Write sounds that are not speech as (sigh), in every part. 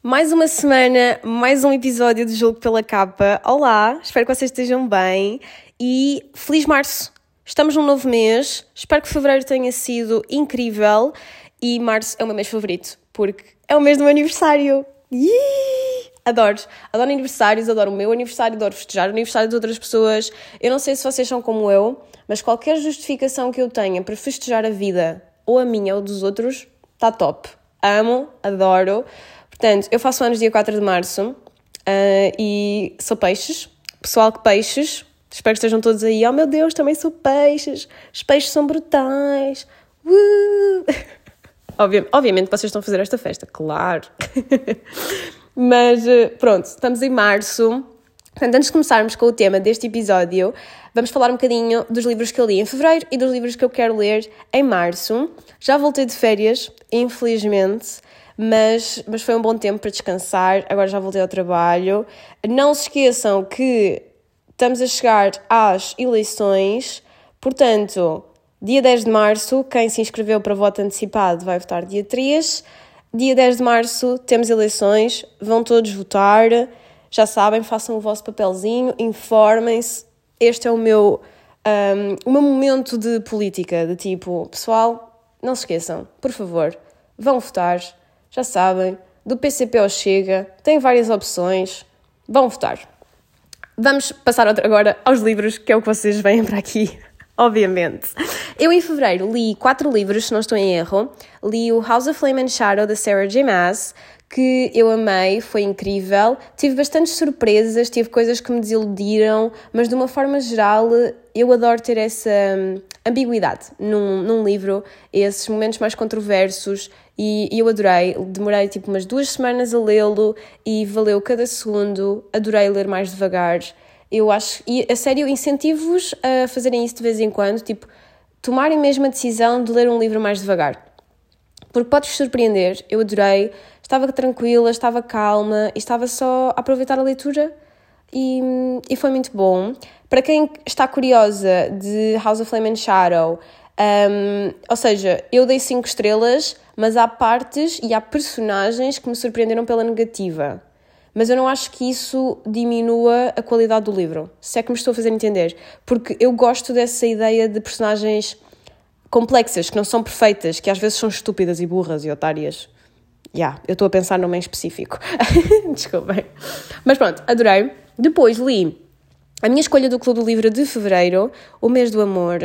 Mais uma semana, mais um episódio do Jogo pela Capa. Olá, espero que vocês estejam bem e feliz março! Estamos num novo mês, espero que fevereiro tenha sido incrível e março é o meu mês favorito, porque é o mês do meu aniversário. Iiii! Adoro, adoro aniversários, adoro o meu aniversário, adoro festejar o aniversário de outras pessoas. Eu não sei se vocês são como eu, mas qualquer justificação que eu tenha para festejar a vida, ou a minha ou dos outros, está top. Amo, adoro. Portanto, eu faço anos dia 4 de março uh, e sou peixes. Pessoal que peixes, espero que estejam todos aí. Oh meu Deus, também sou peixes. Os peixes são brutais. Uh! (laughs) Obviamente, obviamente vocês estão a fazer esta festa, claro. (laughs) Mas uh, pronto, estamos em março. Portanto, antes de começarmos com o tema deste episódio, vamos falar um bocadinho dos livros que eu li em fevereiro e dos livros que eu quero ler em março. Já voltei de férias, infelizmente, mas, mas foi um bom tempo para descansar. Agora já voltei ao trabalho. Não se esqueçam que estamos a chegar às eleições, portanto, dia 10 de março, quem se inscreveu para voto antecipado vai votar dia 3. Dia 10 de março temos eleições, vão todos votar. Já sabem, façam o vosso papelzinho, informem-se. Este é o meu, um, o meu momento de política, de tipo, pessoal, não se esqueçam, por favor, vão votar, já sabem, do PCP ao Chega, tem várias opções, vão votar. Vamos passar agora aos livros, que é o que vocês vêm para aqui, (laughs) obviamente. Eu, em fevereiro, li quatro livros, se não estou em erro. Li o House of Flame and Shadow, da Sarah J. Maas, que eu amei, foi incrível. Tive bastantes surpresas, tive coisas que me desiludiram, mas de uma forma geral eu adoro ter essa hum, ambiguidade num, num livro, esses momentos mais controversos e, e eu adorei. Demorei tipo umas duas semanas a lê-lo e valeu cada segundo. Adorei ler mais devagar. Eu acho, e a sério, incentivo-vos a fazerem isso de vez em quando, tipo, tomarem mesmo a decisão de ler um livro mais devagar. Porque podes surpreender, eu adorei, estava tranquila, estava calma e estava só a aproveitar a leitura e, e foi muito bom. Para quem está curiosa de House of Flame and Shadow, um, ou seja, eu dei 5 estrelas, mas há partes e há personagens que me surpreenderam pela negativa. Mas eu não acho que isso diminua a qualidade do livro, se é que me estou a fazer entender. Porque eu gosto dessa ideia de personagens complexas, que não são perfeitas, que às vezes são estúpidas e burras e otárias. Já, yeah, eu estou a pensar numa em específico. (laughs) Desculpem. Mas pronto, adorei. Depois li a minha escolha do Clube do Livro de Fevereiro, O Mês do Amor.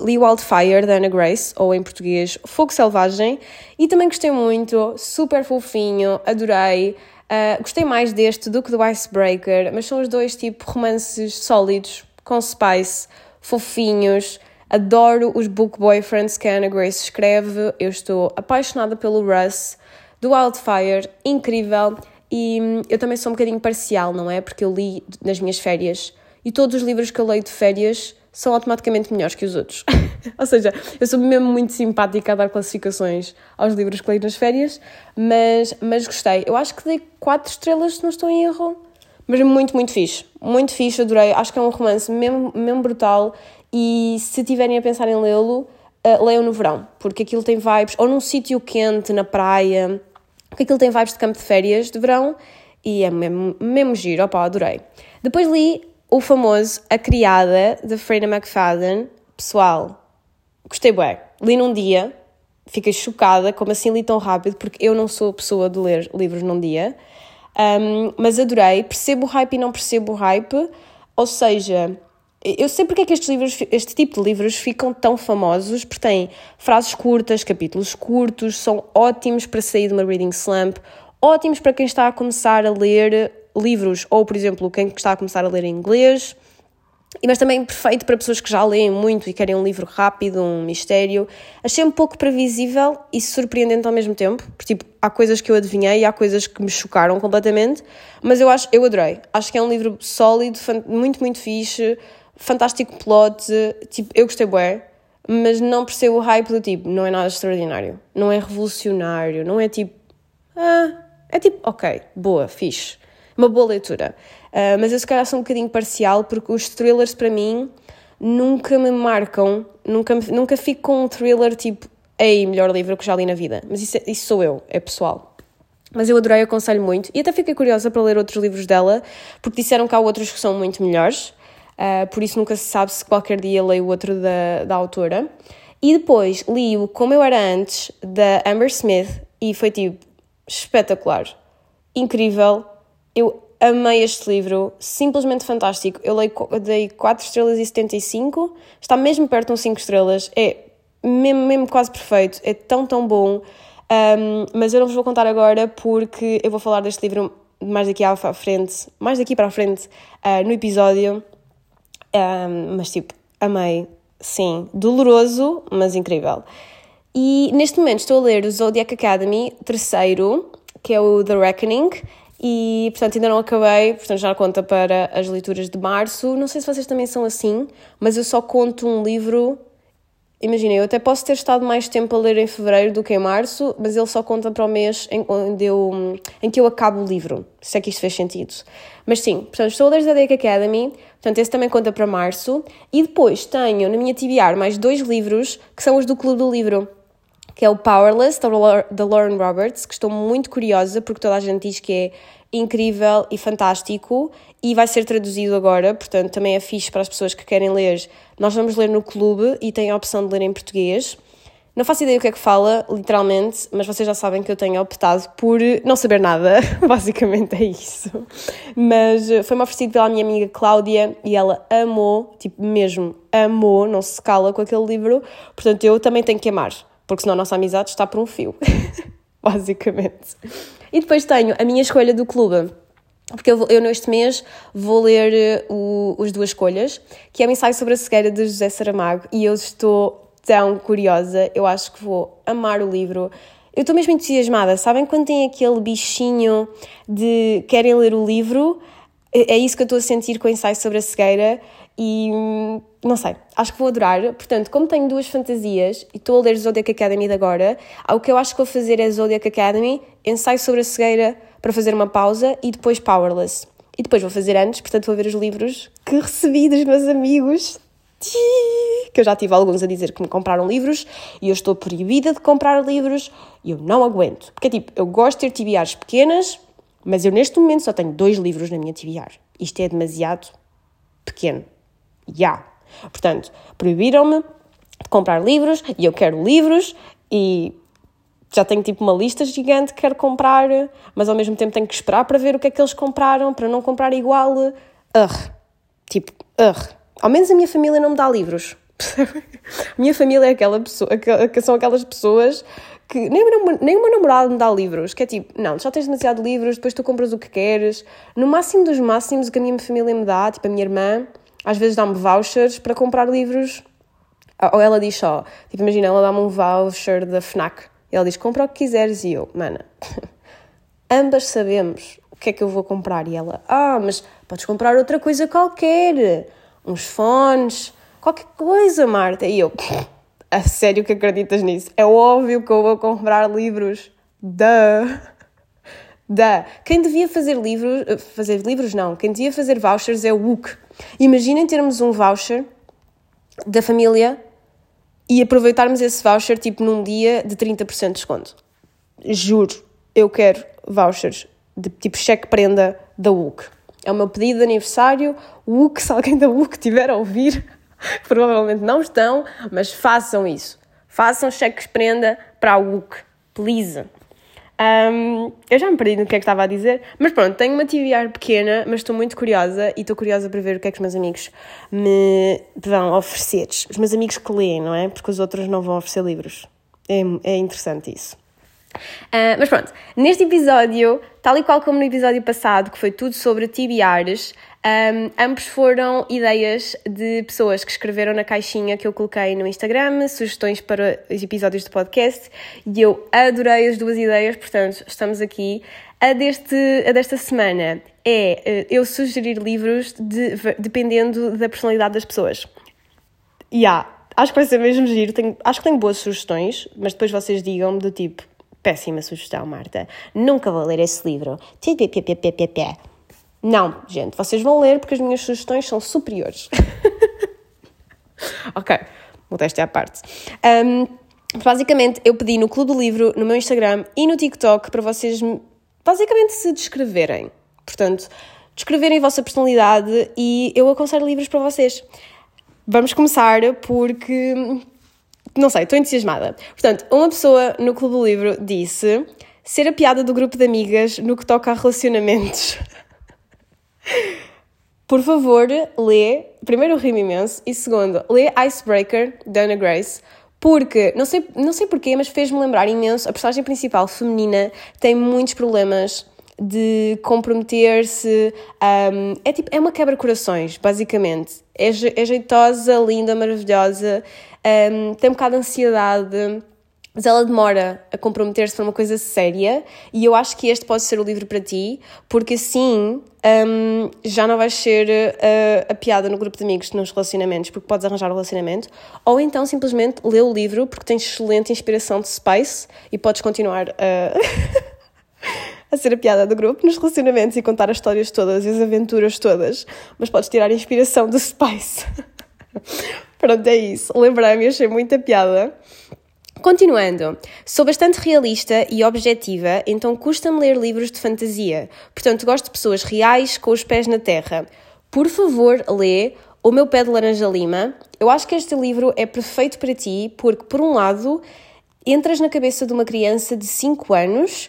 Li Wildfire, da Anna Grace, ou em português Fogo Selvagem, e também gostei muito, super fofinho, adorei. Uh, gostei mais deste do que do Icebreaker, mas são os dois tipo romances sólidos, com spice, fofinhos. Adoro os book boyfriends que a Anna Grace escreve. Eu estou apaixonada pelo Russ, do Wildfire, incrível. E hum, eu também sou um bocadinho parcial, não é? Porque eu li nas minhas férias e todos os livros que eu leio de férias são automaticamente melhores que os outros. (laughs) Ou seja, eu sou mesmo muito simpática a dar classificações aos livros que leio nas férias, mas, mas gostei. Eu acho que dei 4 estrelas, se não estou em erro. Mas muito, muito fixe. Muito fixe, adorei. Acho que é um romance mesmo, mesmo brutal e se tiverem a pensar em lê-lo, uh, leiam no verão, porque aquilo tem vibes, ou num sítio quente, na praia, porque aquilo tem vibes de campo de férias de verão e é mesmo, mesmo giro, opá, adorei. Depois li o famoso A Criada, de Freida McFadden. Pessoal, gostei bem. Li num dia, fiquei chocada, como assim li tão rápido, porque eu não sou pessoa de ler livros num dia. Um, mas adorei, percebo o hype e não percebo o hype, ou seja, eu sei porque é que estes livros, este tipo de livros ficam tão famosos, porque têm frases curtas, capítulos curtos, são ótimos para sair de uma reading slump, ótimos para quem está a começar a ler livros, ou por exemplo, quem está a começar a ler em inglês, mas também perfeito para pessoas que já leem muito e querem um livro rápido, um mistério. Achei um pouco previsível e surpreendente ao mesmo tempo, porque tipo, há coisas que eu adivinhei e há coisas que me chocaram completamente, mas eu acho, eu adorei. Acho que é um livro sólido, muito, muito fixe, fantástico plot, tipo, eu gostei bem, mas não percebo o hype do tipo, não é nada extraordinário, não é revolucionário, não é tipo, ah, é tipo, ok, boa, fixe, uma boa leitura. Uh, mas eu se calhar sou um bocadinho parcial porque os thrillers para mim nunca me marcam, nunca, nunca fico com um thriller tipo, ei, melhor livro que já li na vida. Mas isso, é, isso sou eu, é pessoal. Mas eu adorei, aconselho muito. E até fiquei curiosa para ler outros livros dela, porque disseram que há outros que são muito melhores. Uh, por isso nunca se sabe se qualquer dia leio outro da, da autora. E depois li o Como Eu Era Antes, da Amber Smith, e foi tipo espetacular, incrível. Eu amei este livro, simplesmente fantástico. Eu dei 4 estrelas e 75, está mesmo perto de um 5 estrelas, é mesmo, mesmo quase perfeito, é tão, tão bom. Um, mas eu não vos vou contar agora porque eu vou falar deste livro mais daqui à frente, mais daqui para a frente uh, no episódio. Um, mas tipo, amei, sim, doloroso, mas incrível. E neste momento estou a ler o Zodiac Academy, terceiro, que é o The Reckoning, e portanto ainda não acabei, portanto já conta para as leituras de março. Não sei se vocês também são assim, mas eu só conto um livro Imagina, eu até posso ter estado mais tempo a ler em fevereiro do que em março, mas ele só conta para o mês em, onde eu, em que eu acabo o livro, se é que isto fez sentido. Mas sim, portanto, estou a ler Academy, portanto, esse também conta para março. E depois tenho na minha TBR mais dois livros, que são os do Clube do Livro, que é o Powerless, da Lauren Roberts, que estou muito curiosa, porque toda a gente diz que é incrível e fantástico e vai ser traduzido agora, portanto também é fixe para as pessoas que querem ler. Nós vamos ler no clube e tem a opção de ler em português. Não faço ideia o que é que fala, literalmente, mas vocês já sabem que eu tenho optado por não saber nada, (laughs) basicamente é isso. Mas eh, foi-me oferecido pela minha amiga Cláudia e ela amou, tipo mesmo, amou, não se cala com aquele livro, portanto eu também tenho que amar, porque senão a nossa amizade está por um fio, (laughs) basicamente. E depois tenho a minha escolha do clube. Porque eu, eu neste mês vou ler uh, o, os duas escolhas, que é o ensaio sobre a cegueira de José Saramago, e eu estou tão curiosa, eu acho que vou amar o livro. Eu estou mesmo entusiasmada, sabem quando tem aquele bichinho de querem ler o livro? É, é isso que eu estou a sentir com o ensaio sobre a cegueira e hum, não sei, acho que vou adorar. Portanto, como tenho duas fantasias e estou a ler Zodiac Academy de agora, o que eu acho que vou fazer é Zodiac Academy, ensaio sobre a cegueira para fazer uma pausa e depois Powerless. E depois vou fazer antes, portanto vou ver os livros que recebi dos meus amigos. Que eu já tive alguns a dizer que me compraram livros e eu estou proibida de comprar livros e eu não aguento. Porque tipo, eu gosto de ter TBRs pequenas, mas eu neste momento só tenho dois livros na minha TBR. Isto é demasiado pequeno. Já. Yeah. Portanto, proibiram-me de comprar livros e eu quero livros e já tenho tipo uma lista gigante que quero comprar, mas ao mesmo tempo tenho que esperar para ver o que é que eles compraram, para não comprar igual. Ugh. Tipo, ugh. Ao menos a minha família não me dá livros. (laughs) a minha família é aquela pessoa, que são aquelas pessoas que nem, nem o meu namorado me dá livros, que é tipo, não, já tens demasiado livros, depois tu compras o que queres. No máximo dos máximos, o que a minha família me dá, tipo a minha irmã, às vezes dá-me vouchers para comprar livros. Ou ela diz só, tipo, imagina, ela dá-me um voucher da FNAC. E ela diz, compra o que quiseres. E eu, mana, (laughs) ambas sabemos o que é que eu vou comprar. E ela, ah, mas podes comprar outra coisa qualquer. Uns fones, qualquer coisa, Marta. E eu, (laughs) a sério que acreditas nisso? É óbvio que eu vou comprar livros. Duh! da quem devia fazer livros, fazer livros não, quem devia fazer vouchers é o WUC. Imaginem termos um voucher da família e aproveitarmos esse voucher tipo num dia de 30% de desconto. Juro, eu quero vouchers de tipo cheque prenda da WUC. É o meu pedido de aniversário. WUC, se alguém da WUC estiver a ouvir, (laughs) provavelmente não estão, mas façam isso. Façam cheques prenda para a WUC. Please. Um, eu já me perdi no que é que estava a dizer, mas pronto, tenho uma TVR pequena, mas estou muito curiosa e estou curiosa para ver o que é que os meus amigos me vão oferecer. Os meus amigos que leem, não é? Porque os outros não vão oferecer livros. É, é interessante isso. Uh, mas pronto, neste episódio, tal e qual como no episódio passado, que foi tudo sobre TBRs, um, ambos foram ideias de pessoas que escreveram na caixinha que eu coloquei no Instagram, sugestões para os episódios do podcast, e eu adorei as duas ideias, portanto, estamos aqui. A, deste, a desta semana é eh, eu sugerir livros de, dependendo da personalidade das pessoas. E yeah, acho que vai ser mesmo giro, tenho, acho que tenho boas sugestões, mas depois vocês digam-me do tipo, péssima sugestão, Marta, nunca vou ler esse livro. Não, gente, vocês vão ler porque as minhas sugestões são superiores. (laughs) ok, modéstia à parte. Um, basicamente, eu pedi no Clube do Livro, no meu Instagram e no TikTok para vocês basicamente se descreverem. Portanto, descreverem a vossa personalidade e eu aconselho livros para vocês. Vamos começar porque. Não sei, estou entusiasmada. Portanto, uma pessoa no Clube do Livro disse ser a piada do grupo de amigas no que toca a relacionamentos. (laughs) Por favor, lê, primeiro rimo imenso, e segundo, lê Icebreaker, da Anna Grace, porque, não sei, não sei porquê, mas fez-me lembrar imenso, a personagem principal feminina tem muitos problemas de comprometer-se, um, é, tipo, é uma quebra-corações, basicamente. É, é jeitosa, linda, maravilhosa, um, tem um bocado de ansiedade, mas ela demora a comprometer-se para uma coisa séria e eu acho que este pode ser o livro para ti, porque assim um, já não vais ser uh, a piada no grupo de amigos nos relacionamentos, porque podes arranjar um relacionamento, ou então simplesmente lê o livro porque tens excelente inspiração de Spice e podes continuar a. (laughs) a ser a piada do grupo nos relacionamentos e contar as histórias todas e as aventuras todas, mas podes tirar a inspiração do Spice. (laughs) Pronto, é isso. Lembrei-me, achei muita piada. Continuando, sou bastante realista e objetiva, então custa-me ler livros de fantasia. Portanto, gosto de pessoas reais com os pés na terra. Por favor, lê O Meu Pé de Laranja Lima. Eu acho que este livro é perfeito para ti, porque, por um lado, entras na cabeça de uma criança de 5 anos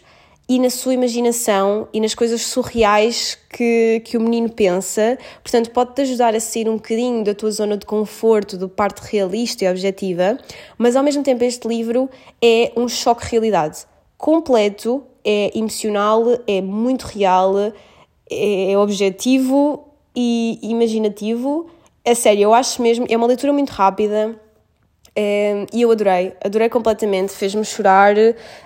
e na sua imaginação e nas coisas surreais que, que o menino pensa. Portanto, pode-te ajudar a sair um bocadinho da tua zona de conforto, do parte realista e objetiva, mas ao mesmo tempo este livro é um choque de realidade completo, é emocional, é muito real, é objetivo e imaginativo. É sério, eu acho mesmo, é uma leitura muito rápida, e eu adorei, adorei completamente, fez-me chorar,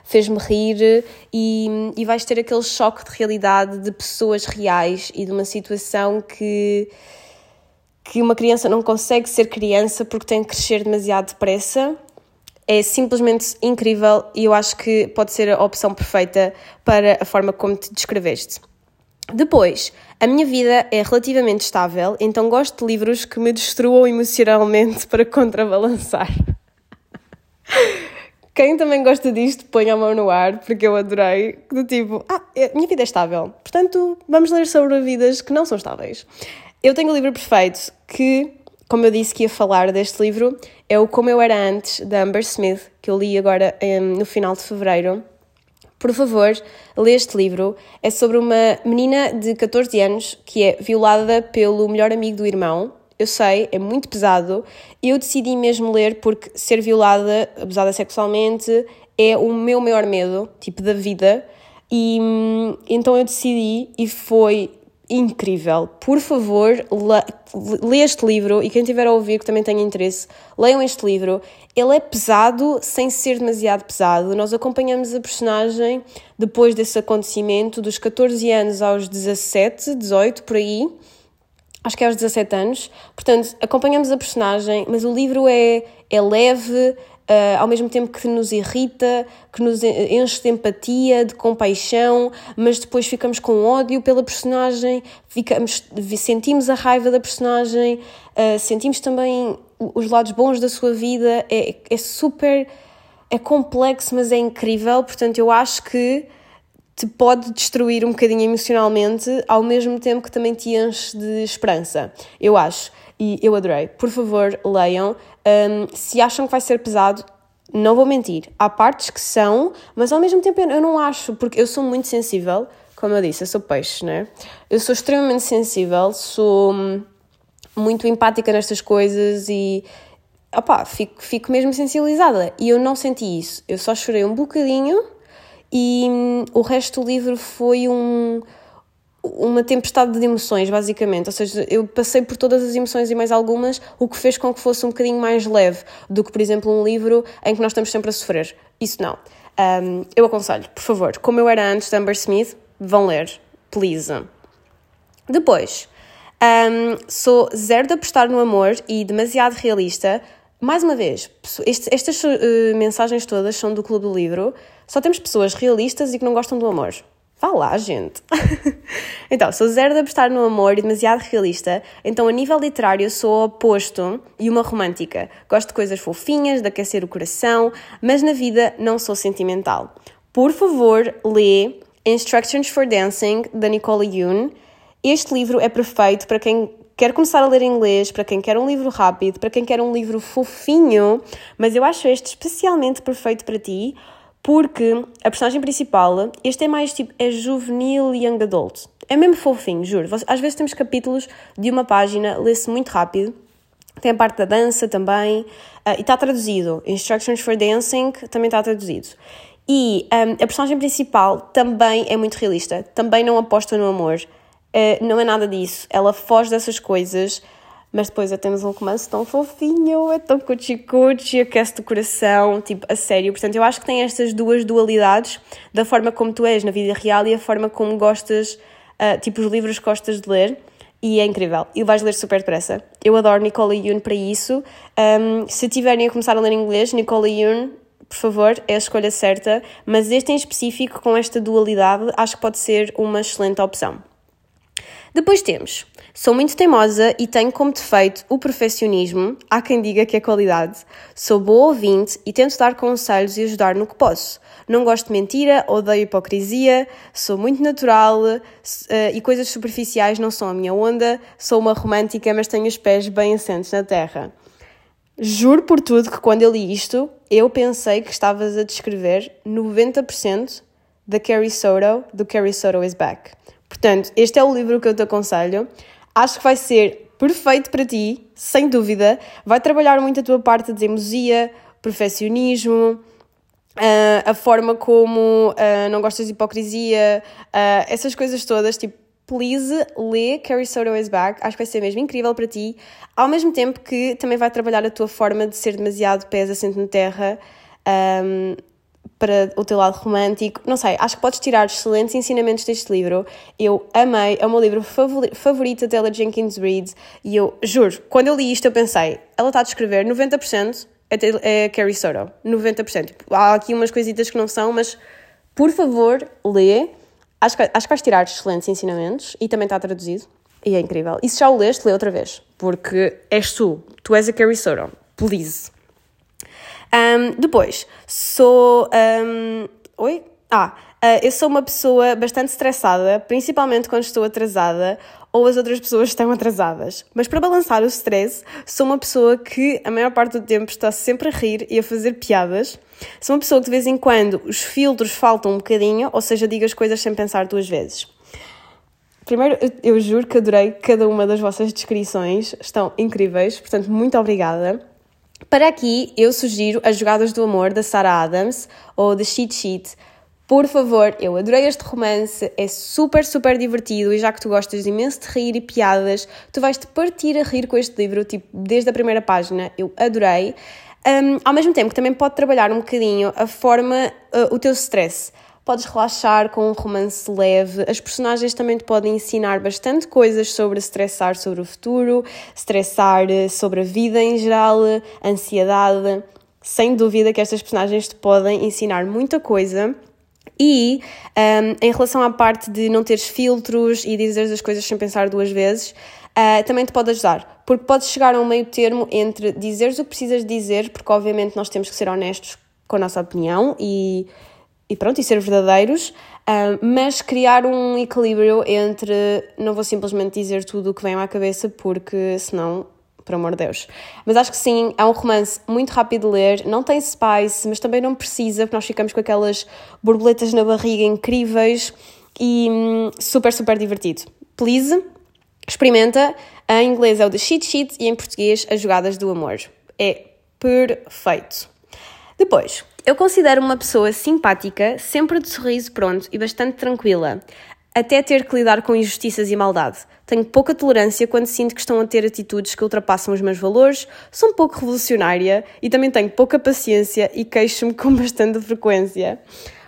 fez-me rir e, e vais ter aquele choque de realidade de pessoas reais e de uma situação que, que uma criança não consegue ser criança porque tem que crescer demasiado depressa. É simplesmente incrível e eu acho que pode ser a opção perfeita para a forma como te descreveste. Depois, a minha vida é relativamente estável, então gosto de livros que me destruam emocionalmente (laughs) para contrabalançar. Quem também gosta disto, põe a mão no ar, porque eu adorei. Do tipo, ah, a minha vida é estável, portanto, vamos ler sobre vidas que não são estáveis. Eu tenho o livro perfeito que, como eu disse que ia falar deste livro, é o Como Eu Era Antes, da Amber Smith, que eu li agora no final de fevereiro. Por favor, lê este livro. É sobre uma menina de 14 anos que é violada pelo melhor amigo do irmão. Eu sei, é muito pesado. Eu decidi mesmo ler porque ser violada, abusada sexualmente, é o meu maior medo, tipo, da vida. E hum, então eu decidi e foi incrível. Por favor, lê este livro e quem tiver a ouvir que também tenha interesse, leiam este livro. Ele é pesado sem ser demasiado pesado. Nós acompanhamos a personagem depois desse acontecimento, dos 14 anos aos 17, 18 por aí. Acho que é aos 17 anos. Portanto, acompanhamos a personagem, mas o livro é, é leve, Uh, ao mesmo tempo que nos irrita, que nos enche de empatia, de compaixão, mas depois ficamos com ódio pela personagem, ficamos, sentimos a raiva da personagem, uh, sentimos também os lados bons da sua vida. É, é super. é complexo, mas é incrível. Portanto, eu acho que te pode destruir um bocadinho emocionalmente, ao mesmo tempo que também te enche de esperança. Eu acho e eu adorei. Por favor, leiam. Um, se acham que vai ser pesado, não vou mentir. Há partes que são, mas ao mesmo tempo eu não acho, porque eu sou muito sensível. Como eu disse, eu sou peixe, né? Eu sou extremamente sensível, sou muito empática nestas coisas e opá, fico, fico mesmo sensibilizada. E eu não senti isso. Eu só chorei um bocadinho e hum, o resto do livro foi um uma tempestade de emoções, basicamente. Ou seja, eu passei por todas as emoções e mais algumas, o que fez com que fosse um bocadinho mais leve do que, por exemplo, um livro em que nós estamos sempre a sofrer. Isso não. Um, eu aconselho, por favor, como eu era antes de Amber Smith, vão ler, please. Depois, um, sou zero de apostar no amor e demasiado realista. Mais uma vez, este, estas uh, mensagens todas são do Clube do Livro. Só temos pessoas realistas e que não gostam do amor. Vá lá, gente! (laughs) então, sou zero de apostar no amor e demasiado realista, então a nível literário sou oposto e uma romântica. Gosto de coisas fofinhas, de aquecer o coração, mas na vida não sou sentimental. Por favor, lê Instructions for Dancing, da Nicole Yoon. Este livro é perfeito para quem quer começar a ler inglês, para quem quer um livro rápido, para quem quer um livro fofinho, mas eu acho este especialmente perfeito para ti, porque a personagem principal, este é mais tipo, é juvenil e young adult. É mesmo fofinho, juro. Às vezes temos capítulos de uma página, lê-se muito rápido. Tem a parte da dança também, uh, e está traduzido. Instructions for Dancing também está traduzido. E um, a personagem principal também é muito realista, também não aposta no amor. Uh, não é nada disso. Ela foge dessas coisas, mas depois já temos um romance tão fofinho, é tão cuchi-cuchi, aquece o coração, tipo, a sério. Portanto, eu acho que tem estas duas dualidades da forma como tu és na vida real e a forma como gostas, uh, tipo, os livros que gostas de ler. E é incrível. E vais ler super depressa. Eu adoro Nicole Yoon para isso. Um, se tiverem a começar a ler inglês, Nicole Yoon, por favor, é a escolha certa. Mas este em específico, com esta dualidade, acho que pode ser uma excelente opção. Depois temos, sou muito teimosa e tenho como defeito o perfeccionismo, há quem diga que é qualidade. Sou boa ouvinte e tento dar conselhos e ajudar no que posso. Não gosto de mentira, odeio hipocrisia, sou muito natural uh, e coisas superficiais não são a minha onda. Sou uma romântica, mas tenho os pés bem assentes na terra. Juro por tudo que quando eu li isto, eu pensei que estavas a descrever 90% da Carrie Soto, do Carrie Soto is Back. Portanto, este é o livro que eu te aconselho. Acho que vai ser perfeito para ti, sem dúvida. Vai trabalhar muito a tua parte de teimosia, perfeccionismo, Uh, a forma como uh, não gostas de hipocrisia, uh, essas coisas todas, tipo, please lê Carrie Soto is Back, acho que vai ser mesmo incrível para ti, ao mesmo tempo que também vai trabalhar a tua forma de ser demasiado pés assente na terra, um, para o teu lado romântico. Não sei, acho que podes tirar excelentes ensinamentos deste livro. Eu amei, é o meu livro favorito da Jenkins Reid e eu juro, quando eu li isto eu pensei, ela está a descrever 90% é, é Carrie Soto, 90%. Tipo, há aqui umas coisitas que não são, mas por favor, lê. Acho que, acho que vais tirar excelentes ensinamentos e também está traduzido. E é incrível. E se já o leste, lê outra vez, porque és tu, tu és a Carrie Soto. Please. Um, depois, sou. Um, oi? Ah, uh, eu sou uma pessoa bastante estressada, principalmente quando estou atrasada ou as outras pessoas estão atrasadas. Mas para balançar o stress, sou uma pessoa que a maior parte do tempo está sempre a rir e a fazer piadas. Sou uma pessoa que de vez em quando os filtros faltam um bocadinho, ou seja, digo as coisas sem pensar duas vezes. Primeiro, eu juro que adorei cada uma das vossas descrições, estão incríveis, portanto, muito obrigada. Para aqui, eu sugiro As Jogadas do Amor, da Sarah Adams, ou The Cheat Sheet. Por favor, eu adorei este romance, é super, super divertido e já que tu gostas imenso de rir e piadas, tu vais-te partir a rir com este livro, tipo, desde a primeira página, eu adorei. Um, ao mesmo tempo que também pode trabalhar um bocadinho a forma, uh, o teu stress podes relaxar com um romance leve. As personagens também te podem ensinar bastante coisas sobre estressar sobre o futuro, estressar eh, sobre a vida em geral, ansiedade. Sem dúvida que estas personagens te podem ensinar muita coisa. E um, em relação à parte de não teres filtros e dizeres as coisas sem pensar duas vezes, uh, também te pode ajudar. Porque podes chegar a um meio termo entre dizeres o que precisas dizer, porque obviamente nós temos que ser honestos com a nossa opinião e e pronto, e ser verdadeiros, uh, mas criar um equilíbrio entre não vou simplesmente dizer tudo o que vem à cabeça, porque senão, por amor de Deus. Mas acho que sim, é um romance muito rápido de ler, não tem spice, mas também não precisa, porque nós ficamos com aquelas borboletas na barriga incríveis e hum, super, super divertido. Please, experimenta. Em inglês é o The Cheat Sheet e em português As Jogadas do Amor. É perfeito. Depois, eu considero uma pessoa simpática, sempre de sorriso pronto e bastante tranquila, até ter que lidar com injustiças e maldade. Tenho pouca tolerância quando sinto que estão a ter atitudes que ultrapassam os meus valores, sou um pouco revolucionária e também tenho pouca paciência e queixo-me com (laughs) bastante frequência.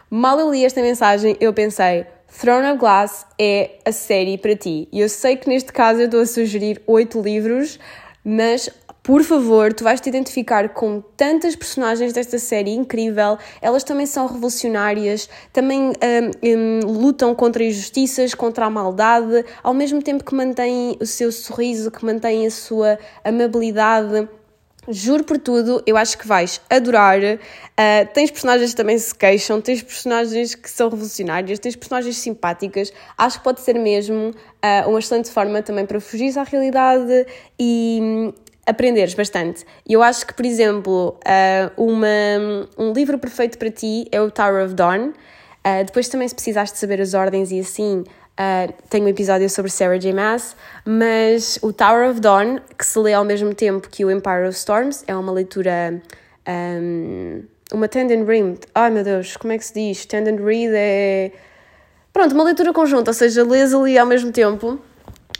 Mal eu li esta mensagem, eu pensei: Throne of Glass é a série para ti. E eu sei que neste caso eu estou a sugerir oito livros, mas por favor, tu vais te identificar com tantas personagens desta série incrível. Elas também são revolucionárias, também um, um, lutam contra injustiças, contra a maldade, ao mesmo tempo que mantêm o seu sorriso, que mantêm a sua amabilidade. Juro por tudo, eu acho que vais adorar. Uh, tens personagens que também se queixam, tens personagens que são revolucionárias, tens personagens simpáticas. Acho que pode ser mesmo uh, uma excelente forma também para fugir à realidade e um, aprenderes bastante. Eu acho que, por exemplo, uh, uma, um livro perfeito para ti é o Tower of Dawn. depois também, se precisares de saber as ordens e assim, Uh, tenho um episódio sobre Sarah J. Maas, mas o Tower of Dawn, que se lê ao mesmo tempo que o Empire of Storms, é uma leitura. Um, uma Tend and Read. Ai meu Deus, como é que se diz? Tend and Read é. Pronto, uma leitura conjunta, ou seja, lês ali ao mesmo tempo.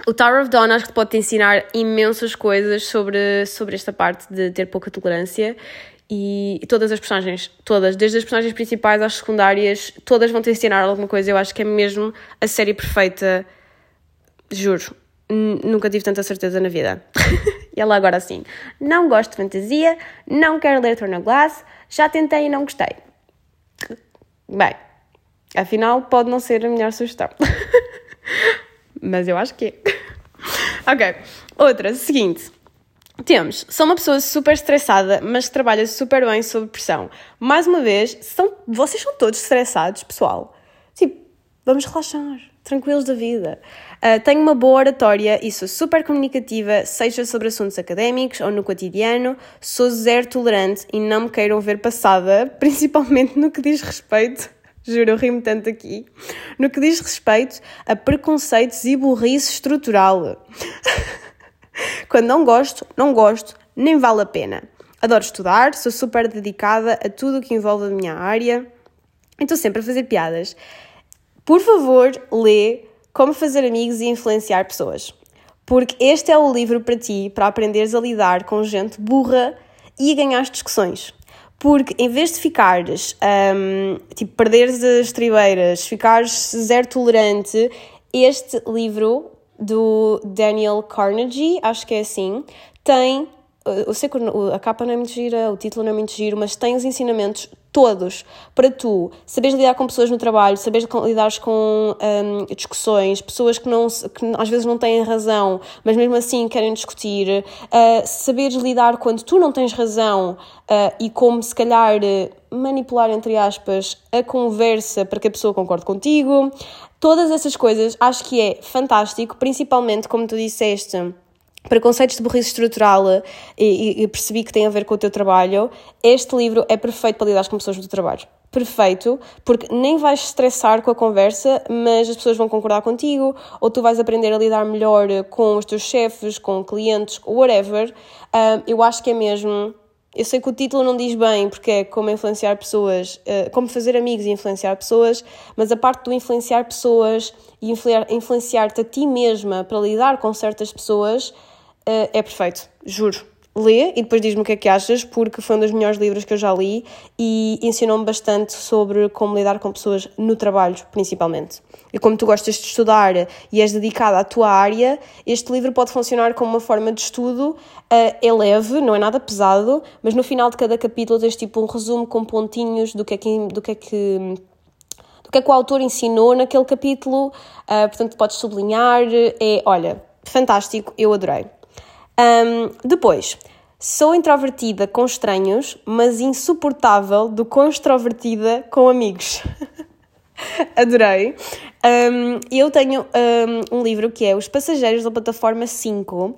O Tower of Dawn acho que pode te ensinar imensas coisas sobre, sobre esta parte de ter pouca tolerância e, todas as personagens, todas, desde as personagens principais às secundárias, todas vão te ensinar alguma coisa. Eu acho que é mesmo a série perfeita, juro. Nunca tive tanta certeza na vida. (laughs) e ela agora assim, não gosto de fantasia, não quero ler Turner Glass, já tentei e não gostei. Bem, afinal pode não ser a melhor sugestão. (laughs) Mas eu acho que é. (laughs) ok, outra, seguinte. Temos, sou uma pessoa super estressada, mas trabalha super bem sob pressão. Mais uma vez, são, vocês são todos estressados, pessoal. Tipo, vamos relaxar, tranquilos da vida. Uh, tenho uma boa oratória e sou super comunicativa, seja sobre assuntos académicos ou no cotidiano. Sou zero tolerante e não me queiram ver passada, (laughs) principalmente no que diz respeito. Juro, eu rimo tanto aqui. No que diz respeito a preconceitos e burrice estrutural. (laughs) Quando não gosto, não gosto, nem vale a pena. Adoro estudar, sou super dedicada a tudo o que envolve a minha área. Estou sempre a fazer piadas. Por favor, lê Como Fazer Amigos e Influenciar Pessoas. Porque este é o livro para ti, para aprenderes a lidar com gente burra e a ganhar discussões. Porque em vez de ficares, um, tipo, perderes as tribeiras, ficares zero tolerante, este livro do Daniel Carnegie, acho que é assim, tem. Eu sei que a capa não é muito gira, o título não é muito giro, mas tem os ensinamentos todos para tu saberes lidar com pessoas no trabalho, saberes lidar com um, discussões, pessoas que, não, que às vezes não têm razão, mas mesmo assim querem discutir, uh, saberes lidar quando tu não tens razão uh, e como se calhar manipular, entre aspas, a conversa para que a pessoa concorde contigo. Todas essas coisas acho que é fantástico, principalmente como tu disseste preconceitos de burrice estrutural eh, e, e, percebi que tem a ver com o teu trabalho, este livro é perfeito para lidar com pessoas do trabalho. Perfeito, porque nem vais estressar com a conversa, mas as pessoas vão concordar contigo, ou tu vais aprender a lidar melhor com os teus chefes, com clientes, whatever. Uh, eu acho que é mesmo eu sei que o título não diz bem, porque é como influenciar pessoas, uh, como fazer amigos e influenciar pessoas, mas a parte do influenciar pessoas e influenciar-te a ti mesma para lidar com certas pessoas uh, é perfeito, juro lê e depois diz-me o que é que achas, porque foi um dos melhores livros que eu já li e ensinou-me bastante sobre como lidar com pessoas no trabalho, principalmente. E como tu gostas de estudar e és dedicada à tua área, este livro pode funcionar como uma forma de estudo. Uh, é leve, não é nada pesado, mas no final de cada capítulo tens tipo um resumo com pontinhos do que é que. Do que é que do que é que o autor ensinou naquele capítulo, uh, portanto podes sublinhar, é, olha, fantástico, eu adorei. Um, depois, sou introvertida com estranhos, mas insuportável do quão extrovertida com amigos. (laughs) Adorei. Um, eu tenho um, um livro que é Os Passageiros da Plataforma 5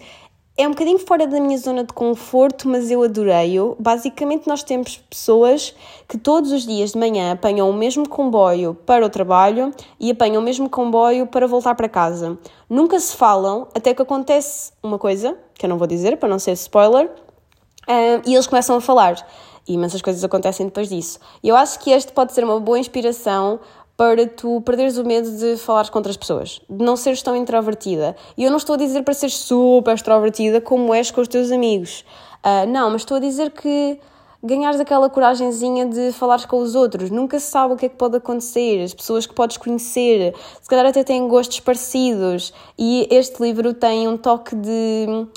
é um bocadinho fora da minha zona de conforto, mas eu adorei-o. Basicamente, nós temos pessoas que todos os dias de manhã apanham o mesmo comboio para o trabalho e apanham o mesmo comboio para voltar para casa. Nunca se falam, até que acontece uma coisa, que eu não vou dizer para não ser spoiler, e eles começam a falar. E imensas coisas acontecem depois disso. Eu acho que este pode ser uma boa inspiração para tu perderes o medo de falar com outras pessoas, de não seres tão introvertida. E eu não estou a dizer para seres super extrovertida como és com os teus amigos. Uh, não, mas estou a dizer que ganhares aquela coragenzinha de falares com os outros. Nunca se sabe o que é que pode acontecer, as pessoas que podes conhecer, se calhar até têm gostos parecidos. E este livro tem um toque de.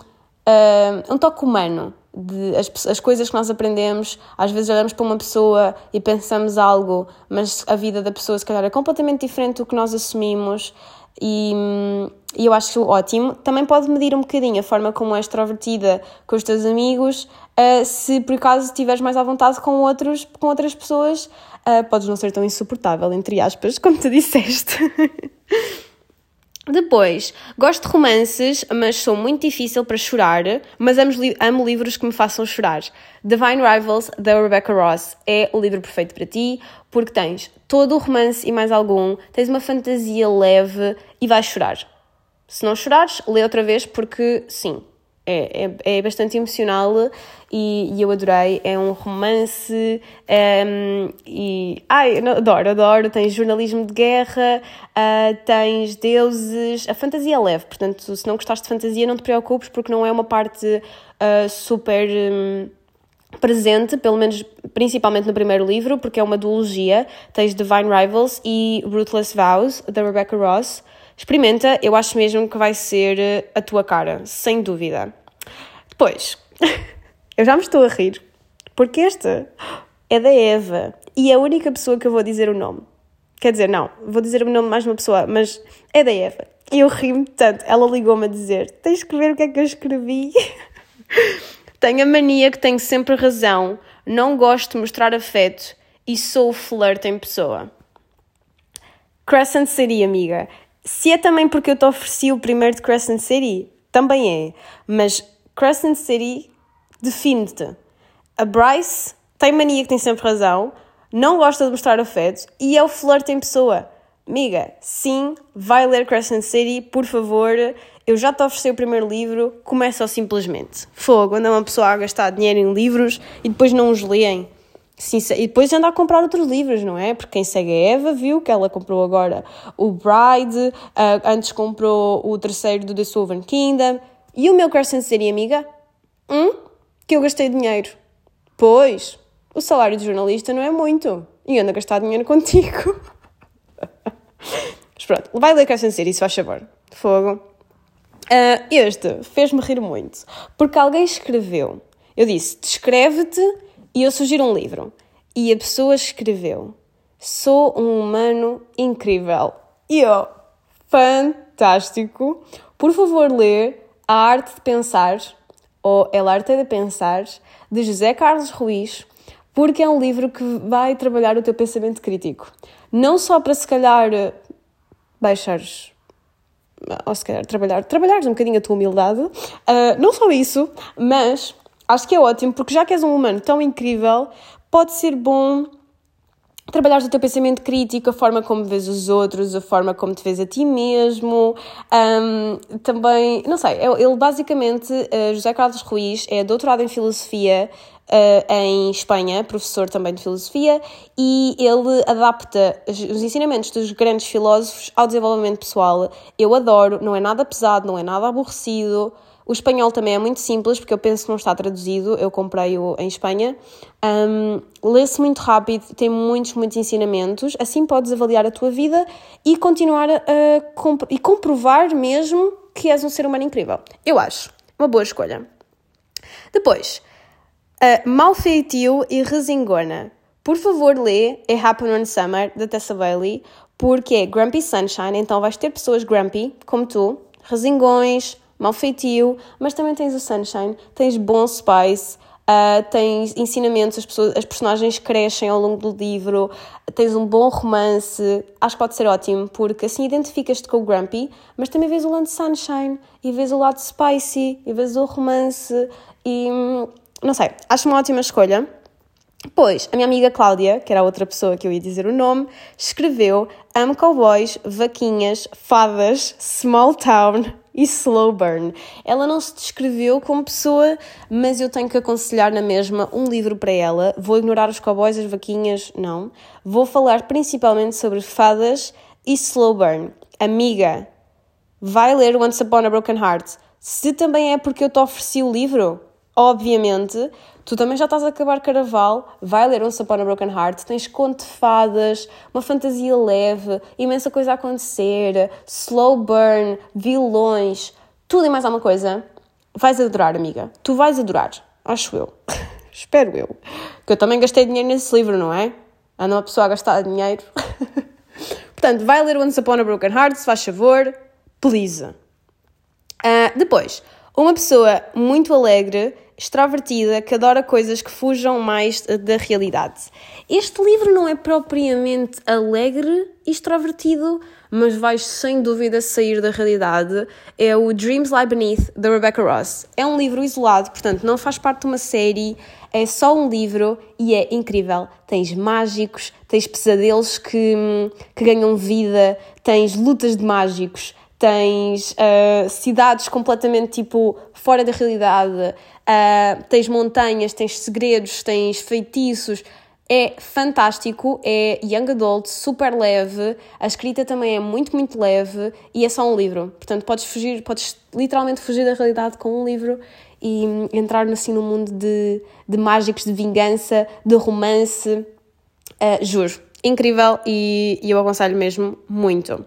Uh, um toque humano de as, as coisas que nós aprendemos, às vezes olhamos para uma pessoa e pensamos algo, mas a vida da pessoa se calhar é completamente diferente do que nós assumimos e, e eu acho ótimo. Também pode medir um bocadinho a forma como és extrovertida com os teus amigos, uh, se por acaso estiveres mais à vontade com, outros, com outras pessoas, uh, podes não ser tão insuportável, entre aspas, como tu disseste. (laughs) Depois, gosto de romances, mas sou muito difícil para chorar, mas amo, amo, livros que me façam chorar. Divine Rivals, da Rebecca Ross, é o livro perfeito para ti, porque tens todo o romance e mais algum, tens uma fantasia leve e vais chorar. Se não chorares, lê outra vez, porque sim, é, é, é bastante emocional e, e, eu adorei. É um romance um, ehm, e. Ai, adoro, adoro. Tens jornalismo de guerra, uh, tens deuses. A fantasia é leve, portanto, se não gostaste de fantasia, não te preocupes, porque não é uma parte uh, super. Um, presente, pelo menos principalmente no primeiro livro, porque é uma duologia. Tens Divine Rivals e Ruthless Vows, da Rebecca Ross. Experimenta, eu acho mesmo que vai ser a tua cara, sem dúvida. Depois, (laughs) eu já me estou a rir, porque esta é da Eva e é a única pessoa que eu vou dizer o nome. Quer dizer, não, vou dizer o nome de mais uma pessoa, mas é da Eva. E eu ri-me tanto. Ela ligou-me a dizer: Tens que ver o que é que eu escrevi. (laughs) tenho a mania que tenho sempre razão, não gosto de mostrar afeto e sou flirt em pessoa. Crescent City, amiga. Se é também porque eu te ofereci o primeiro de Crescent City, também é. Mas Crescent City define-te. A Bryce tem mania que tem sempre razão, não gosta de mostrar afeto e é o flirt em pessoa. Amiga, sim, vai ler Crescent City, por favor. Eu já te ofereci o primeiro livro, começa simplesmente. Fogo, anda uma pessoa a gastar dinheiro em livros e depois não os leem. E depois anda a comprar outros livros, não é? Porque quem segue a Eva viu que ela comprou agora o Bride, uh, antes comprou o terceiro do The Sovereign Kingdom. E o meu Crescent City, amiga? Hum? Que eu gastei dinheiro. Pois, o salário de jornalista não é muito. E anda a gastar dinheiro contigo. (laughs) Mas pronto, vai ler Crescent City, se faz favor. Fogo. Uh, este fez-me rir muito. Porque alguém escreveu. Eu disse, descreve-te e eu sugiro um livro. E a pessoa escreveu: Sou um humano incrível. E eu, fantástico. Por favor, lê A Arte de Pensar, ou El Arte de Pensar, de José Carlos Ruiz, porque é um livro que vai trabalhar o teu pensamento crítico. Não só para se calhar baixares ou se calhar trabalhar, trabalhares um bocadinho a tua humildade, uh, não só isso, mas acho que é ótimo, porque já que és um humano tão incrível, pode ser bom trabalhar o teu pensamento crítico, a forma como vês os outros, a forma como te vês a ti mesmo. Um, também, não sei, ele basicamente, uh, José Carlos Ruiz é doutorado em filosofia uh, em Espanha, professor também de filosofia, e ele adapta os ensinamentos dos grandes filósofos ao desenvolvimento pessoal. Eu adoro, não é nada pesado, não é nada aborrecido. O espanhol também é muito simples, porque eu penso que não está traduzido, eu comprei-o em Espanha. Um, Lê-se muito rápido, tem muitos, muitos ensinamentos, assim podes avaliar a tua vida e continuar a, comp e comprovar mesmo que és um ser humano incrível. Eu acho. Uma boa escolha. Depois, uh, Malfeitio e Resingona. Por favor, lê A Happen One Summer, da Tessa Bailey, porque é Grumpy Sunshine, então vais ter pessoas grumpy, como tu, resingões, mal feitio, mas também tens o Sunshine, tens bom spice, uh, tens ensinamentos, as, pessoas, as personagens crescem ao longo do livro, tens um bom romance, acho que pode ser ótimo, porque assim identificas-te com o Grumpy, mas também vês o lado Sunshine, e vês o lado spicy, e vês o romance, e hum, não sei, acho uma ótima escolha. Pois, a minha amiga Cláudia, que era a outra pessoa que eu ia dizer o nome, escreveu Amo cowboys, vaquinhas, fadas, small town, e slow burn. Ela não se descreveu como pessoa, mas eu tenho que aconselhar na mesma um livro para ela. Vou ignorar os cowboys, as vaquinhas, não. Vou falar principalmente sobre fadas e slow burn. Amiga, vai ler Once Upon a Broken Heart. Se também é porque eu te ofereci o livro, obviamente, tu também já estás a acabar Caraval, vai ler Once Upon a Broken Heart, tens conto de fadas, uma fantasia leve, imensa coisa a acontecer, slow burn, vilões, tudo e mais alguma coisa. Vais adorar, amiga. Tu vais adorar. Acho eu. (laughs) Espero eu. Que eu também gastei dinheiro nesse livro, não é? Anda uma pessoa a gastar dinheiro. (laughs) Portanto, vai ler Once Upon a Broken Heart, se faz favor. please. Uh, depois, uma pessoa muito alegre, extrovertida, que adora coisas que fujam mais da realidade. Este livro não é propriamente alegre e extrovertido, mas vais sem dúvida sair da realidade. É o Dreams Lie Beneath, da Rebecca Ross. É um livro isolado, portanto, não faz parte de uma série, é só um livro e é incrível. Tens mágicos, tens pesadelos que, que ganham vida, tens lutas de mágicos, tens uh, cidades completamente tipo fora da realidade, uh, tens montanhas, tens segredos, tens feitiços. É fantástico, é young adult, super leve, a escrita também é muito, muito leve e é só um livro. Portanto, podes fugir, podes literalmente fugir da realidade com um livro e entrar assim no mundo de, de mágicos, de vingança, de romance. Uh, juro, incrível e, e eu aconselho mesmo muito.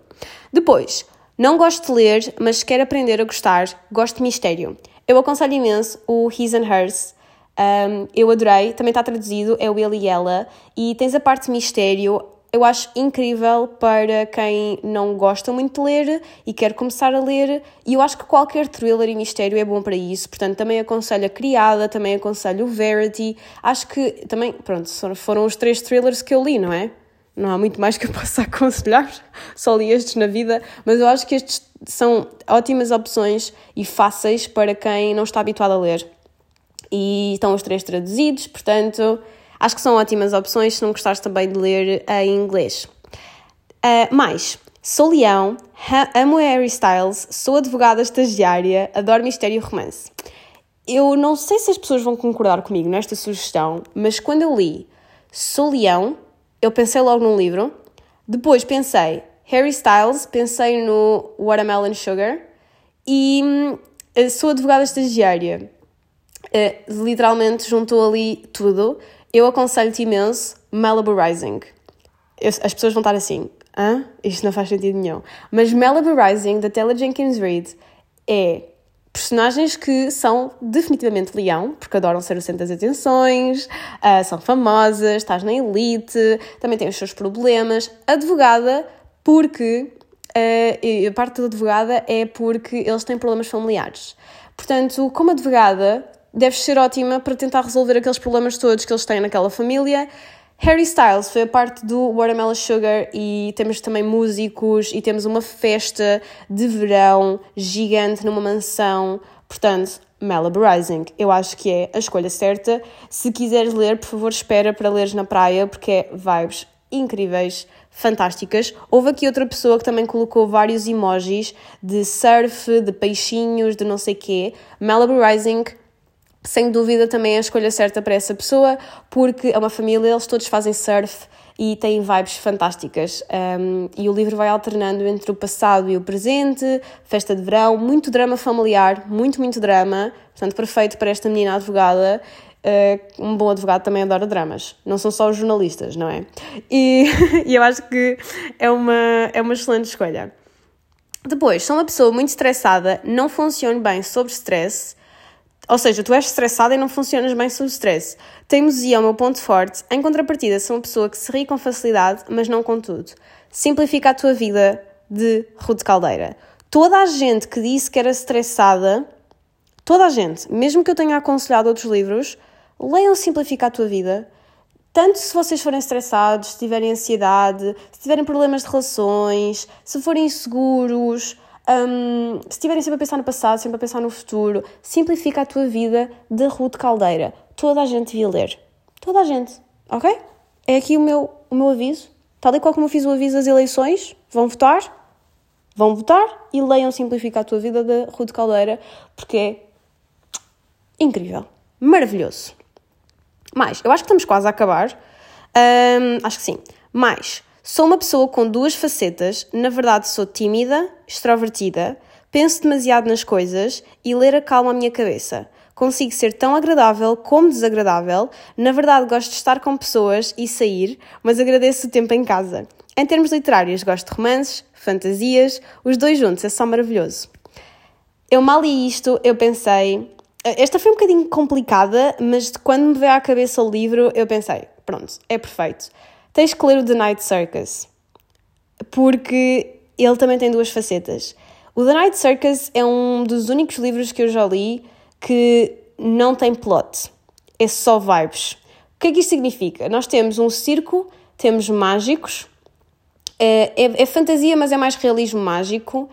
Depois, não gosto de ler, mas quero aprender a gostar, gosto de mistério. Eu aconselho imenso o His and Hers. Um, eu adorei, também está traduzido, é o Ele e Ela, e tens a parte mistério. Eu acho incrível para quem não gosta muito de ler e quer começar a ler, e eu acho que qualquer thriller e mistério é bom para isso. Portanto, também aconselho a Criada, também aconselho o Verity. Acho que também, pronto, foram os três thrillers que eu li, não é? Não há muito mais que eu possa (laughs) aconselhar, só li estes na vida, mas eu acho que estes são ótimas opções e fáceis para quem não está habituado a ler. E estão os três traduzidos, portanto, acho que são ótimas opções se não gostares também de ler em inglês. Uh, mais, sou leão, amo Harry Styles, sou advogada estagiária, adoro mistério e romance. Eu não sei se as pessoas vão concordar comigo nesta sugestão, mas quando eu li Sou Leão, eu pensei logo num livro. Depois pensei Harry Styles, pensei no Watermelon Sugar e hum, sou advogada estagiária. Uh, literalmente juntou ali tudo. Eu aconselho-te imenso Malibu Rising. As pessoas vão estar assim, hã? Isto não faz sentido nenhum. Mas Malibu Rising, da Taylor Jenkins Reid, é personagens que são definitivamente leão, porque adoram ser o centro das atenções, uh, são famosas, estás na elite, também têm os seus problemas. Advogada, porque uh, a parte da advogada é porque eles têm problemas familiares. Portanto, como advogada, deves ser ótima para tentar resolver aqueles problemas todos que eles têm naquela família Harry Styles foi a parte do Watermelon Sugar e temos também músicos e temos uma festa de verão gigante numa mansão. Portanto, Malibu Rising, eu acho que é a escolha certa. Se quiseres ler, por favor, espera para leres na praia, porque é vibes incríveis, fantásticas. Houve aqui outra pessoa que também colocou vários emojis de surf, de peixinhos, de não sei quê. Malibu Rising sem dúvida também é a escolha certa para essa pessoa, porque é uma família, eles todos fazem surf e têm vibes fantásticas. Um, e o livro vai alternando entre o passado e o presente, festa de verão, muito drama familiar, muito, muito drama, portanto, perfeito para esta menina advogada. Uh, um bom advogado também adora dramas, não são só os jornalistas, não é? E, (laughs) e eu acho que é uma, é uma excelente escolha. Depois, sou uma pessoa muito estressada, não funciono bem sobre stress ou seja, tu és estressada e não funcionas bem sob stress. Teimosia é o meu ponto forte. Em contrapartida, sou uma pessoa que se ri com facilidade, mas não com tudo. Simplifica a tua vida de Ruth Caldeira. Toda a gente que disse que era estressada, toda a gente, mesmo que eu tenha aconselhado outros livros, leiam Simplifica a tua vida. Tanto se vocês forem estressados, se tiverem ansiedade, se tiverem problemas de relações, se forem inseguros, um, se estiverem sempre a pensar no passado, sempre a pensar no futuro, simplifica a tua vida de Ruth Caldeira. Toda a gente devia ler. Toda a gente, ok? É aqui o meu, o meu aviso. Tal e qual como eu fiz o aviso das eleições, vão votar, vão votar e leiam Simplifica a tua vida de Ruth Caldeira, porque é incrível, maravilhoso. Mais, eu acho que estamos quase a acabar. Um, acho que sim. Mais, Sou uma pessoa com duas facetas, na verdade sou tímida, extrovertida, penso demasiado nas coisas e ler acalma a minha cabeça. Consigo ser tão agradável como desagradável. Na verdade, gosto de estar com pessoas e sair, mas agradeço o tempo em casa. Em termos literários, gosto de romances, fantasias, os dois juntos é só maravilhoso. Eu mal li isto, eu pensei. Esta foi um bocadinho complicada, mas quando me veio à cabeça o livro, eu pensei: pronto, é perfeito tens que ler o The Night Circus, porque ele também tem duas facetas. O The Night Circus é um dos únicos livros que eu já li que não tem plot, é só vibes. O que é que isto significa? Nós temos um circo, temos mágicos, é, é, é fantasia, mas é mais realismo mágico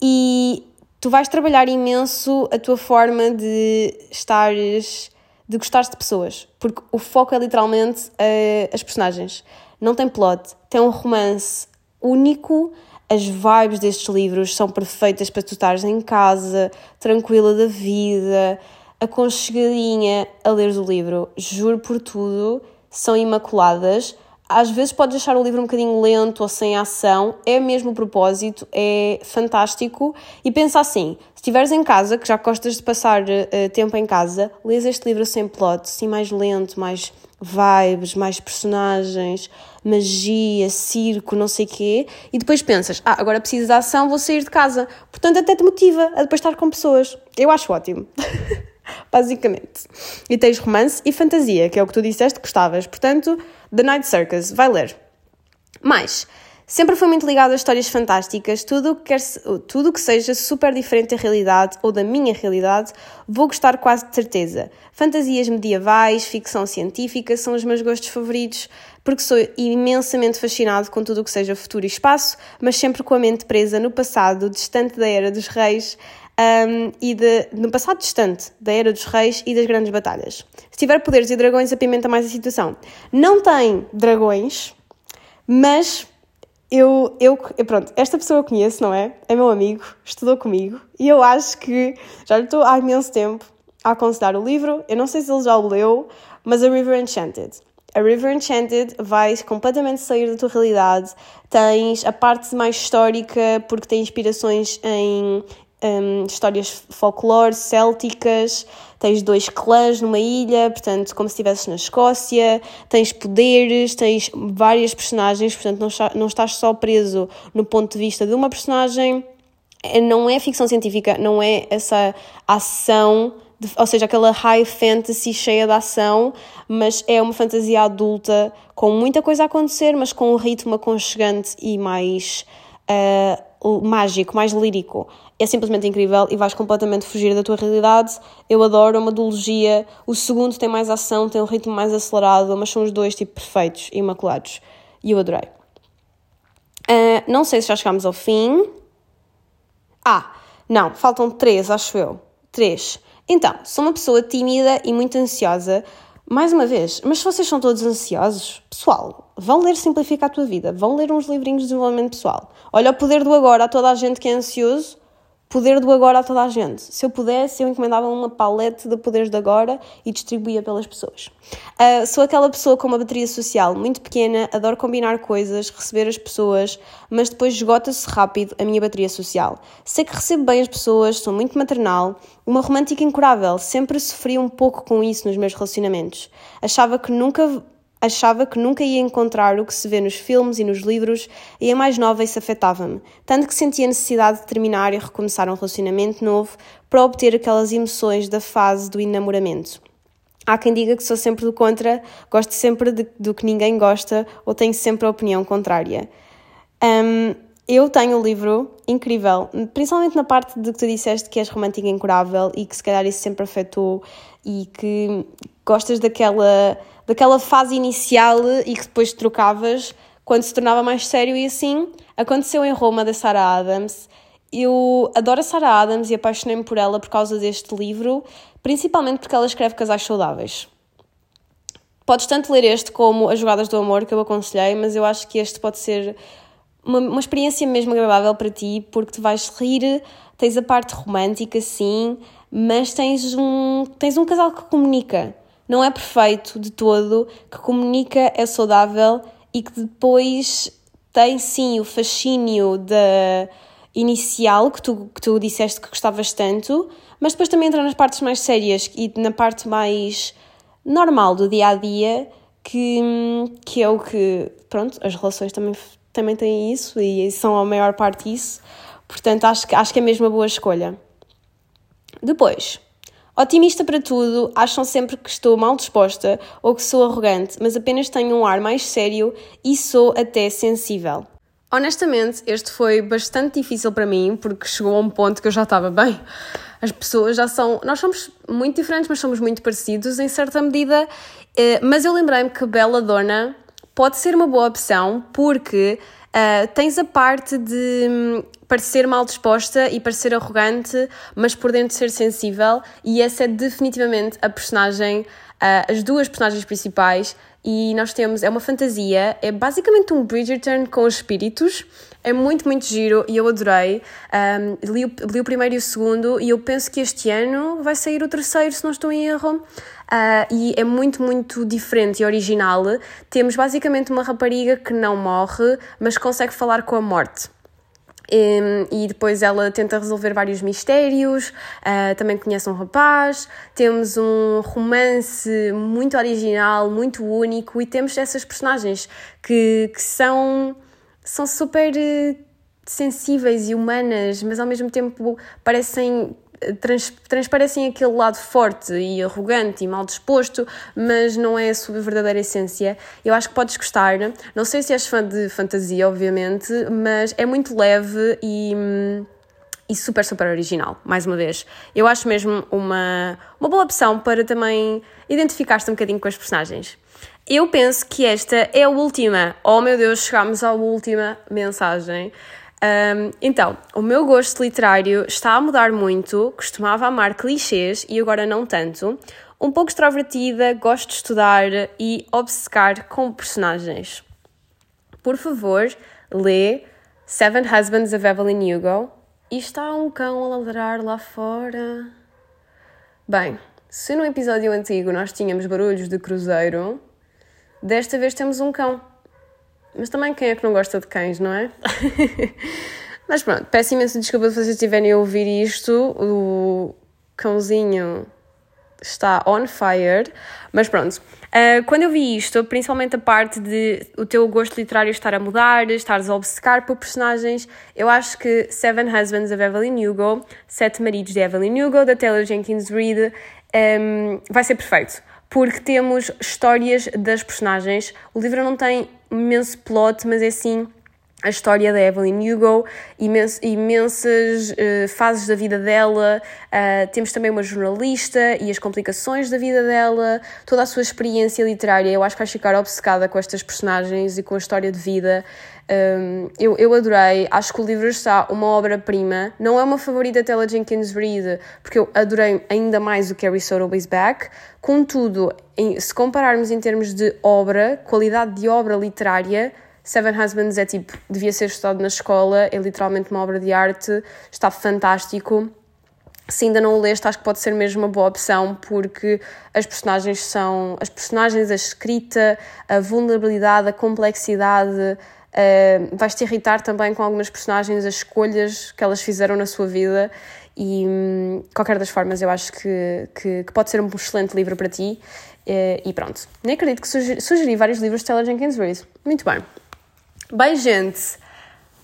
e tu vais trabalhar imenso a tua forma de estares, de gostares de pessoas, porque o foco é literalmente uh, as personagens. Não tem plot, tem um romance único. As vibes destes livros são perfeitas para tu estares em casa, tranquila da vida, aconchegadinha a ler o livro. Juro por tudo, são imaculadas às vezes podes achar o livro um bocadinho lento ou sem ação, é mesmo o propósito, é fantástico. E pensa assim: se estiveres em casa, que já gostas de passar uh, tempo em casa, lês este livro sem plot, assim mais lento, mais vibes, mais personagens, magia, circo, não sei o quê, e depois pensas: ah, agora preciso de ação, vou sair de casa. Portanto, até te motiva a depois estar com pessoas. Eu acho ótimo. (laughs) Basicamente. E tens romance e fantasia, que é o que tu disseste que gostavas. Portanto, The Night Circus, vai ler. Mais, sempre fui muito ligado a histórias fantásticas, tudo que, tudo que seja super diferente da realidade ou da minha realidade, vou gostar quase de certeza. Fantasias medievais, ficção científica são os meus gostos favoritos, porque sou imensamente fascinado com tudo o que seja futuro e espaço, mas sempre com a mente presa no passado, distante da era dos reis, um, e de, no passado distante da Era dos Reis e das grandes batalhas. Se tiver poderes e dragões, apimenta mais a situação. Não tem dragões, mas eu, eu, pronto, esta pessoa eu conheço, não é? É meu amigo, estudou comigo e eu acho que já lhe estou há imenso tempo a aconselhar o livro. Eu não sei se ele já o leu, mas A River Enchanted. A River Enchanted vais completamente sair da tua realidade. Tens a parte mais histórica, porque tem inspirações em um, histórias folclore célticas, tens dois clãs numa ilha, portanto, como se estivesses na Escócia, tens poderes, tens várias personagens, portanto, não, não estás só preso no ponto de vista de uma personagem. É, não é ficção científica, não é essa ação, ou seja, aquela high fantasy cheia de ação, mas é uma fantasia adulta com muita coisa a acontecer, mas com um ritmo aconchegante e mais. Uh, mágico, mais lírico. É simplesmente incrível e vais completamente fugir da tua realidade. Eu adoro, é uma duologia. O segundo tem mais ação, tem um ritmo mais acelerado, mas são os dois tipo perfeitos, imaculados. E eu adorei. Uh, não sei se já chegámos ao fim. Ah, não, faltam três, acho eu. Três. Então, sou uma pessoa tímida e muito ansiosa. Mais uma vez, mas se vocês são todos ansiosos, pessoal, vão ler Simplifica a Tua Vida, vão ler uns livrinhos de desenvolvimento pessoal. Olha o poder do agora a toda a gente que é ansioso poder do agora a toda a gente. Se eu pudesse, eu encomendava uma palete de poderes de agora e distribuía pelas pessoas. Uh, sou aquela pessoa com uma bateria social muito pequena, adoro combinar coisas, receber as pessoas, mas depois esgota-se rápido a minha bateria social. Sei que recebo bem as pessoas, sou muito maternal, uma romântica incurável, sempre sofri um pouco com isso nos meus relacionamentos. Achava que nunca Achava que nunca ia encontrar o que se vê nos filmes e nos livros e a mais nova isso afetava-me, tanto que sentia necessidade de terminar e recomeçar um relacionamento novo para obter aquelas emoções da fase do enamoramento. Há quem diga que sou sempre do contra, gosto sempre de, do que ninguém gosta ou tenho sempre a opinião contrária. Um, eu tenho um livro incrível, principalmente na parte de que tu disseste que és romântica incurável e que se calhar isso sempre afetou e que gostas daquela daquela fase inicial e que depois trocavas quando se tornava mais sério e assim. Aconteceu em Roma da Sarah Adams. Eu adoro a Sarah Adams e apaixonei-me por ela por causa deste livro, principalmente porque ela escreve casais saudáveis. Podes tanto ler este como As Jogadas do Amor, que eu aconselhei, mas eu acho que este pode ser uma, uma experiência mesmo agradável para ti, porque te vais rir, tens a parte romântica, sim, mas tens um, tens um casal que comunica não é perfeito de todo, que comunica, é saudável e que depois tem sim o fascínio da inicial que tu, que tu disseste que gostavas tanto, mas depois também entra nas partes mais sérias e na parte mais normal do dia a dia, que, que é o que, pronto, as relações também, também têm isso e são a maior parte isso, portanto acho, acho que é mesmo uma boa escolha. Depois, Otimista para tudo, acham sempre que estou mal disposta ou que sou arrogante, mas apenas tenho um ar mais sério e sou até sensível. Honestamente, este foi bastante difícil para mim porque chegou a um ponto que eu já estava bem. As pessoas já são. Nós somos muito diferentes, mas somos muito parecidos em certa medida. Eh, mas eu lembrei-me que Bela Dona pode ser uma boa opção porque uh, tens a parte de hum, parecer mal disposta e parecer arrogante, mas por dentro ser sensível, e essa é definitivamente a personagem, uh, as duas personagens principais. E nós temos, é uma fantasia, é basicamente um Bridgerton com espíritos, é muito, muito giro e eu adorei. Um, li, o, li o primeiro e o segundo e eu penso que este ano vai sair o terceiro, se não estou em erro. Uh, e é muito, muito diferente e original. Temos basicamente uma rapariga que não morre, mas consegue falar com a morte. E, depois ela tenta resolver vários mistérios, uh, também conhece um rapaz, temos um romance muito original, muito único e temos essas personagens que, que são, são super eh, sensíveis e humanas, mas ao mesmo tempo parecem trans, transparecem aquele lado forte e arrogante e mal disposto, mas não é a sua verdadeira essência. Eu acho que podes gostar. Não sei se és fã de fantasia, obviamente, mas é muito leve e e super, super original, mais uma vez. Eu acho mesmo uma, uma boa opção para também identificar-te um bocadinho com as personagens. Eu penso que esta é a última. Oh meu Deus, chegámos à última mensagem. Um, então, o meu gosto literário está a mudar muito, costumava amar clichês e agora não tanto. Um pouco extrovertida, gosto de estudar e obcecar com personagens. Por favor, lê Seven Husbands of Evelyn Hugo. E está um cão a ladrar lá fora. Bem, se no episódio antigo nós tínhamos barulhos de cruzeiro, desta vez temos um cão. Mas também quem é que não gosta de cães, não é? (laughs) Mas pronto, peço imenso desculpa se vocês estiverem a ouvir isto. O cãozinho está on fire. Mas pronto, uh, quando eu vi isto, principalmente a parte de o teu gosto literário estar a mudar, estares a obcecar por personagens, eu acho que Seven Husbands of Evelyn Hugo, Sete Maridos de Evelyn Hugo, da Taylor Jenkins Reid, um, ehm, vai ser perfeito. Porque temos histórias das personagens. O livro não tem imenso plot, mas é assim a história da Evelyn Hugo, imens imensas uh, fases da vida dela. Uh, temos também uma jornalista e as complicações da vida dela, toda a sua experiência literária. Eu acho que vais ficar obcecada com estas personagens e com a história de vida. Um, eu, eu adorei, acho que o livro está uma obra-prima. Não é uma favorita da Taylor Jenkins Reid, porque eu adorei ainda mais o Carrie Sotomayor's Back. Contudo, em, se compararmos em termos de obra, qualidade de obra literária, Seven Husbands é tipo, devia ser estudado na escola, é literalmente uma obra de arte, está fantástico. Se ainda não o leste, acho que pode ser mesmo uma boa opção, porque as personagens são. As personagens, a escrita, a vulnerabilidade, a complexidade. Uh, vais-te irritar também com algumas personagens, as escolhas que elas fizeram na sua vida. E, hum, qualquer das formas, eu acho que, que, que, pode ser um excelente livro para ti. Uh, e pronto. Nem acredito que sugeri, sugeri vários livros de Taylor Jenkins Reid. Muito bem. Bem, gente,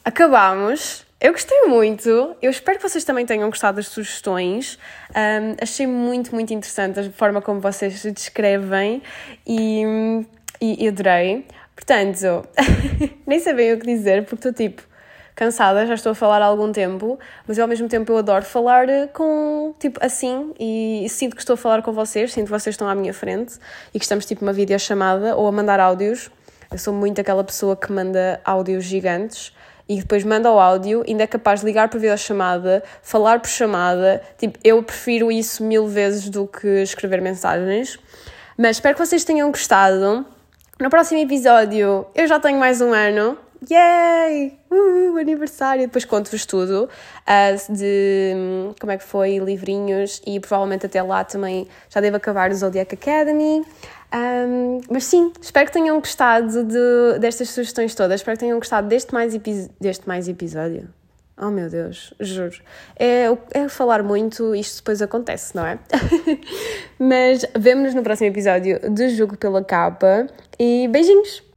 acabamos. Eu gostei muito, eu espero que vocês também tenham gostado das sugestões. Um, achei muito, muito interessante a forma como vocês se descrevem e, e, e adorei. Portanto, (laughs) nem sei bem o que dizer porque estou tipo cansada, já estou a falar há algum tempo, mas eu, ao mesmo tempo eu adoro falar com, tipo, assim e, e sinto que estou a falar com vocês, sinto que vocês estão à minha frente e que estamos tipo uma videochamada ou a mandar áudios eu sou muito aquela pessoa que manda áudios gigantes e depois manda o áudio, ainda é capaz de ligar por videochamada, falar por chamada. Tipo, eu prefiro isso mil vezes do que escrever mensagens. Mas espero que vocês tenham gostado. No próximo episódio eu já tenho mais um ano. Yay! Uh, aniversário! Depois conto-vos tudo uh, de hum, como é que foi, livrinhos e provavelmente até lá também já devo acabar o Zodiac Academy. Um, mas sim, espero que tenham gostado de, destas sugestões todas. Espero que tenham gostado deste mais, deste mais episódio. Oh meu Deus, juro. É, é falar muito, isto depois acontece, não é? (laughs) mas vemo-nos no próximo episódio de Jogo pela Capa e beijinhos!